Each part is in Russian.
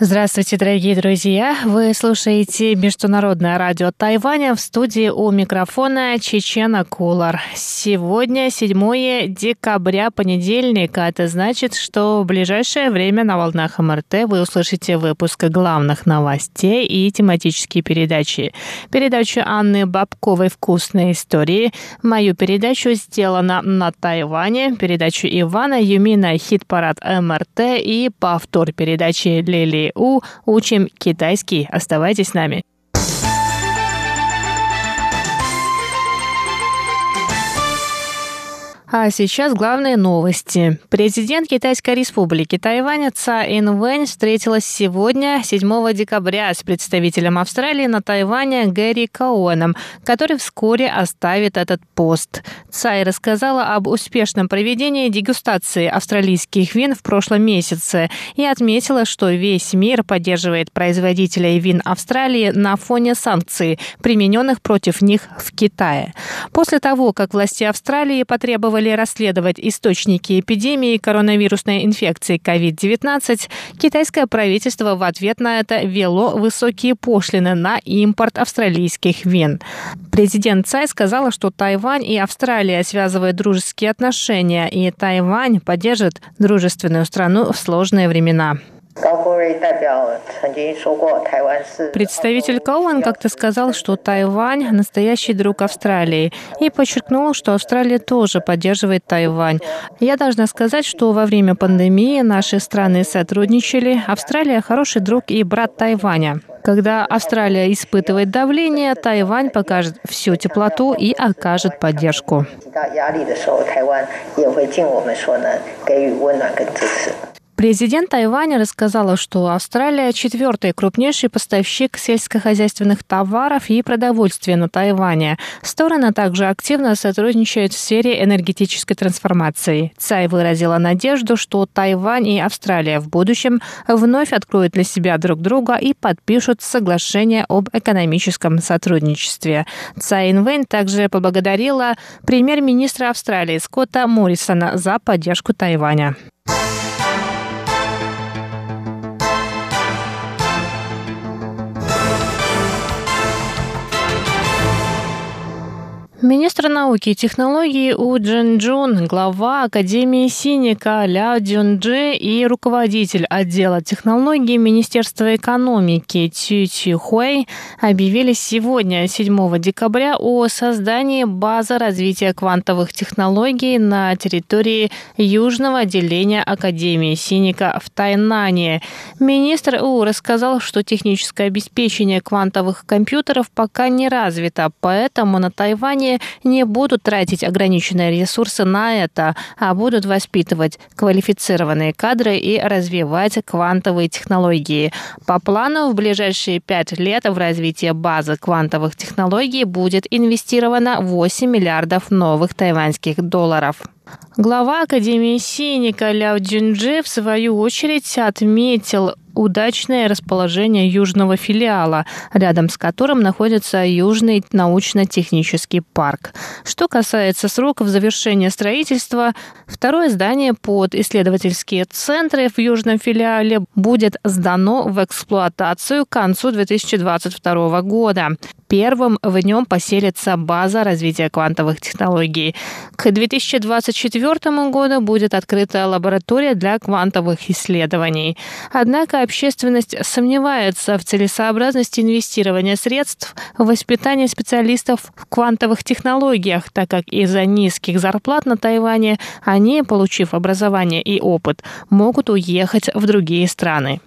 Здравствуйте, дорогие друзья! Вы слушаете Международное радио Тайваня в студии у микрофона Чечена Кулар. Сегодня 7 декабря, понедельник, а это значит, что в ближайшее время на волнах МРТ вы услышите выпуск главных новостей и тематические передачи. Передачу Анны Бабковой «Вкусные истории», мою передачу «Сделано на Тайване», передачу Ивана Юмина «Хит-парад МРТ» и повтор передачи Лили у «Учим китайский». Оставайтесь с нами. А сейчас главные новости. Президент Китайской республики Тайвань Цай Инвэнь встретилась сегодня, 7 декабря, с представителем Австралии на Тайване Гэри Коуэном, который вскоре оставит этот пост. Цай рассказала об успешном проведении дегустации австралийских вин в прошлом месяце и отметила, что весь мир поддерживает производителей вин Австралии на фоне санкций, примененных против них в Китае. После того, как власти Австралии потребовали потребовали расследовать источники эпидемии коронавирусной инфекции COVID-19, китайское правительство в ответ на это вело высокие пошлины на импорт австралийских вин. Президент Цай сказала, что Тайвань и Австралия связывают дружеские отношения, и Тайвань поддержит дружественную страну в сложные времена. Представитель Коуэн как-то сказал, что Тайвань – настоящий друг Австралии, и подчеркнул, что Австралия тоже поддерживает Тайвань. Я должна сказать, что во время пандемии наши страны сотрудничали. Австралия – хороший друг и брат Тайваня. Когда Австралия испытывает давление, Тайвань покажет всю теплоту и окажет поддержку. Президент Тайваня рассказала, что Австралия – четвертый крупнейший поставщик сельскохозяйственных товаров и продовольствия на Тайване. Стороны также активно сотрудничают в сфере энергетической трансформации. Цай выразила надежду, что Тайвань и Австралия в будущем вновь откроют для себя друг друга и подпишут соглашение об экономическом сотрудничестве. Цай Инвейн также поблагодарила премьер-министра Австралии Скотта Моррисона за поддержку Тайваня. Министр науки и технологий У Джин Джун, глава Академии Синика Ля Дюнджи и руководитель отдела технологий Министерства экономики Цю Чи Хуэй объявили сегодня, 7 декабря, о создании базы развития квантовых технологий на территории Южного отделения Академии Синика в Тайнане. Министр У рассказал, что техническое обеспечение квантовых компьютеров пока не развито, поэтому на Тайване не будут тратить ограниченные ресурсы на это, а будут воспитывать квалифицированные кадры и развивать квантовые технологии. По плану в ближайшие пять лет в развитие базы квантовых технологий будет инвестировано 8 миллиардов новых тайваньских долларов. Глава Академии Синика Ляо Джинджи в свою очередь отметил удачное расположение южного филиала, рядом с которым находится Южный научно-технический парк. Что касается сроков завершения строительства, второе здание под исследовательские центры в южном филиале будет сдано в эксплуатацию к концу 2022 года. Первым в нем поселится база развития квантовых технологий. К 2024 году будет открыта лаборатория для квантовых исследований. Однако общественность сомневается в целесообразности инвестирования средств в воспитание специалистов в квантовых технологиях, так как из-за низких зарплат на Тайване они, получив образование и опыт, могут уехать в другие страны.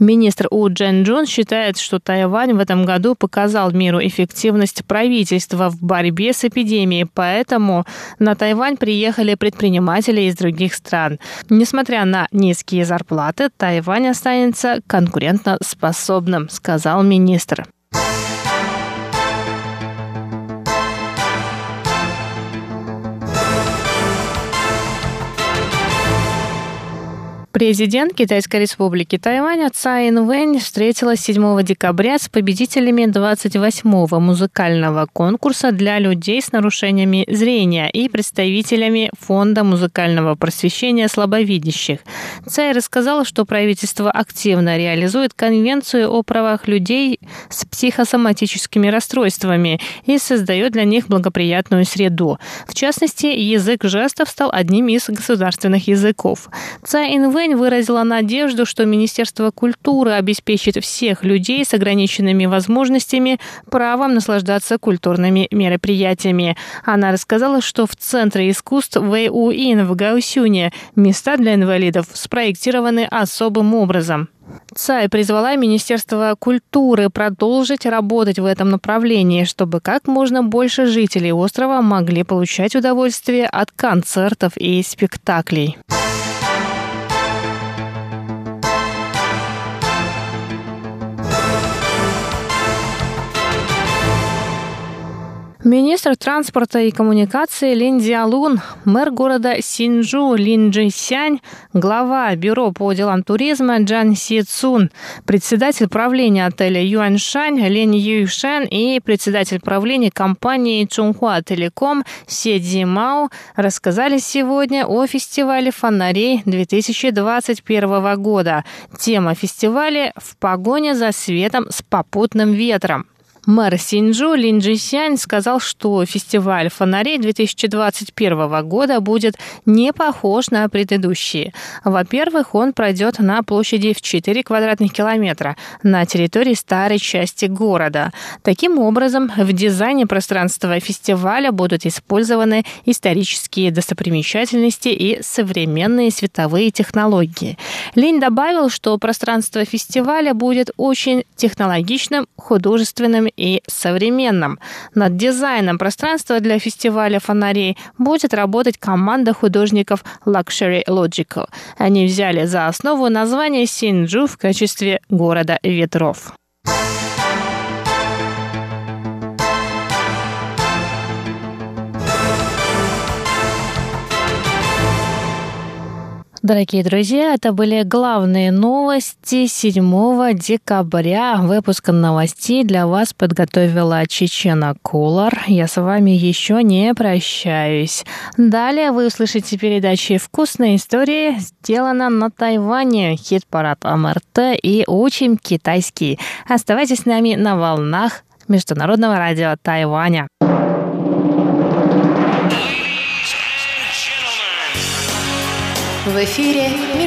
Министр У Джен Джун считает, что Тайвань в этом году показал миру эффективность правительства в борьбе с эпидемией, поэтому на Тайвань приехали предприниматели из других стран. Несмотря на низкие зарплаты, Тайвань останется конкурентоспособным, сказал министр. Президент Китайской республики Тайвань Цай Инвэнь встретилась 7 декабря с победителями 28-го музыкального конкурса для людей с нарушениями зрения и представителями Фонда музыкального просвещения слабовидящих. Цай рассказала, что правительство активно реализует Конвенцию о правах людей с психосоматическими расстройствами и создает для них благоприятную среду. В частности, язык жестов стал одним из государственных языков. Цай Инвэнь Вэнь выразила надежду, что Министерство культуры обеспечит всех людей с ограниченными возможностями правом наслаждаться культурными мероприятиями. Она рассказала, что в Центре искусств Вэй Уин в Гаусюне места для инвалидов спроектированы особым образом. Цай призвала Министерство культуры продолжить работать в этом направлении, чтобы как можно больше жителей острова могли получать удовольствие от концертов и спектаклей. Министр транспорта и коммуникации Лин Диалун, мэр города Синджу Лин Джисянь, глава бюро по делам туризма Джан Си Цун, председатель правления отеля Юаньшань Лин Юйшен и председатель правления компании Чунхуа Телеком Се Ди Мао рассказали сегодня о фестивале фонарей 2021 года. Тема фестиваля «В погоне за светом с попутным ветром». Мэр Синджу Лин Джисянь сказал, что фестиваль фонарей 2021 года будет не похож на предыдущие. Во-первых, он пройдет на площади в 4 квадратных километра на территории старой части города. Таким образом, в дизайне пространства фестиваля будут использованы исторические достопримечательности и современные световые технологии. Лин добавил, что пространство фестиваля будет очень технологичным, художественным и современным. Над дизайном пространства для фестиваля фонарей будет работать команда художников Luxury Logical. Они взяли за основу название Синджу в качестве города ветров. Дорогие друзья, это были главные новости 7 декабря. Выпуск новостей для вас подготовила Чечена Кулар. Я с вами еще не прощаюсь. Далее вы услышите передачи «Вкусные истории», сделана на Тайване, хит-парад МРТ и «Учим китайский». Оставайтесь с нами на волнах Международного радио Тайваня. В эфире